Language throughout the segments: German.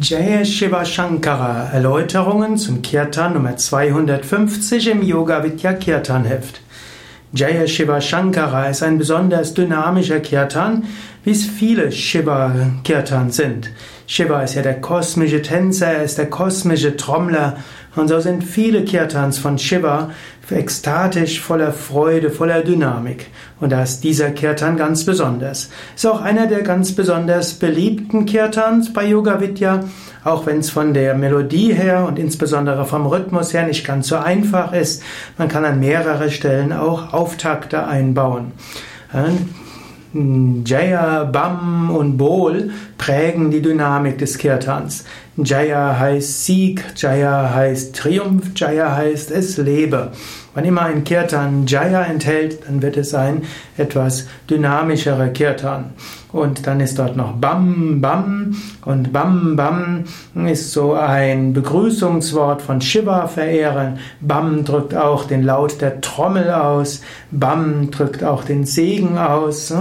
Jaya Shiva Shankara Erläuterungen zum Kirtan Nummer 250 im Yoga Vidya Kirtan Heft. Jaya Shiva Shankara ist ein besonders dynamischer Kirtan, wie es viele Shiva Kirtan sind. Shiva ist ja der kosmische Tänzer, er ist der kosmische Trommler und so sind viele Kirtans von Shiva ekstatisch, voller Freude, voller Dynamik. Und da ist dieser Kirtan ganz besonders. Ist auch einer der ganz besonders beliebten Kirtans bei Yoga Vidya, auch wenn es von der Melodie her und insbesondere vom Rhythmus her nicht ganz so einfach ist. Man kann an mehrere Stellen auch Auftakte einbauen. Jaya, Bam und Bol prägen die Dynamik des Kirtans. Jaya heißt Sieg, Jaya heißt Triumph, Jaya heißt es lebe. Wann immer ein Kirtan Jaya enthält, dann wird es ein etwas dynamischerer Kirtan. Und dann ist dort noch Bam Bam und Bam Bam ist so ein Begrüßungswort von Shiva verehren. Bam drückt auch den Laut der Trommel aus. Bam drückt auch den Segen aus.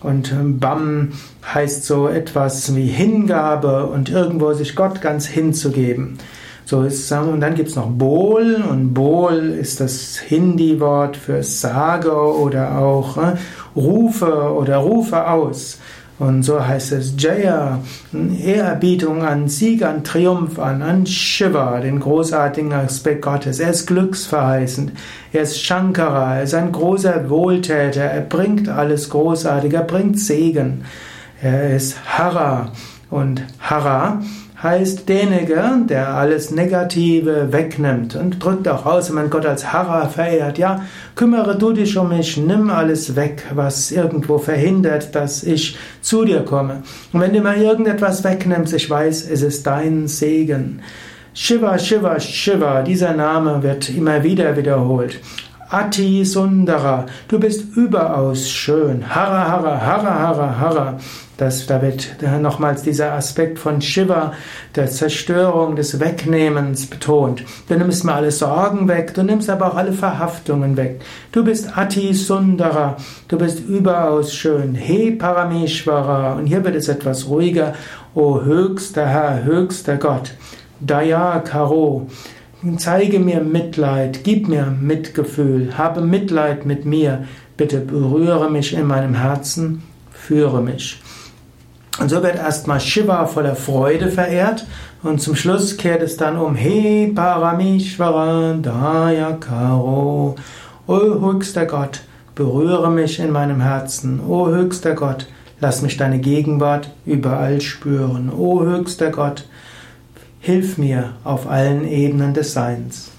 Und Bam heißt so etwas wie Hingabe und irgendwo sich Gott ganz hinzugeben. So ist, und dann gibt es noch Bol und Bol ist das Hindi-Wort für Sage oder auch äh, Rufe oder Rufe aus. Und so heißt es Jaya, Ehrerbietung an Sieg, an Triumph an, an Shiva, den großartigen Aspekt Gottes. Er ist glücksverheißend, er ist Shankara, er ist ein großer Wohltäter, er bringt alles großartig, er bringt Segen. Er ist Hara und Hara heißt derjenige, der alles Negative wegnimmt und drückt auch aus, wenn man Gott als Hara verehrt, ja, kümmere du dich um mich, nimm alles weg, was irgendwo verhindert, dass ich zu dir komme. Und wenn du mal irgendetwas wegnimmst, ich weiß, es ist dein Segen. Shiva, Shiva, Shiva, dieser Name wird immer wieder wiederholt. Ati Sundara, du bist überaus schön. Hara, Hara, Hara, Hara, Hara. Das, da wird nochmals dieser Aspekt von Shiva, der Zerstörung, des Wegnehmens betont. Du nimmst mal alle Sorgen weg, du nimmst aber auch alle Verhaftungen weg. Du bist Ati Sundara, du bist überaus schön. He Parameshvara. Und hier wird es etwas ruhiger. O höchster Herr, höchster Gott. Daya Karo. Zeige mir Mitleid, gib mir Mitgefühl, habe Mitleid mit mir, bitte berühre mich in meinem Herzen, führe mich. Und so wird erstmal Shiva voller Freude verehrt und zum Schluss kehrt es dann um He Parameshvara Dayakaro. O höchster Gott, berühre mich in meinem Herzen. O höchster Gott, lass mich deine Gegenwart überall spüren. O höchster Gott, Hilf mir auf allen Ebenen des Seins.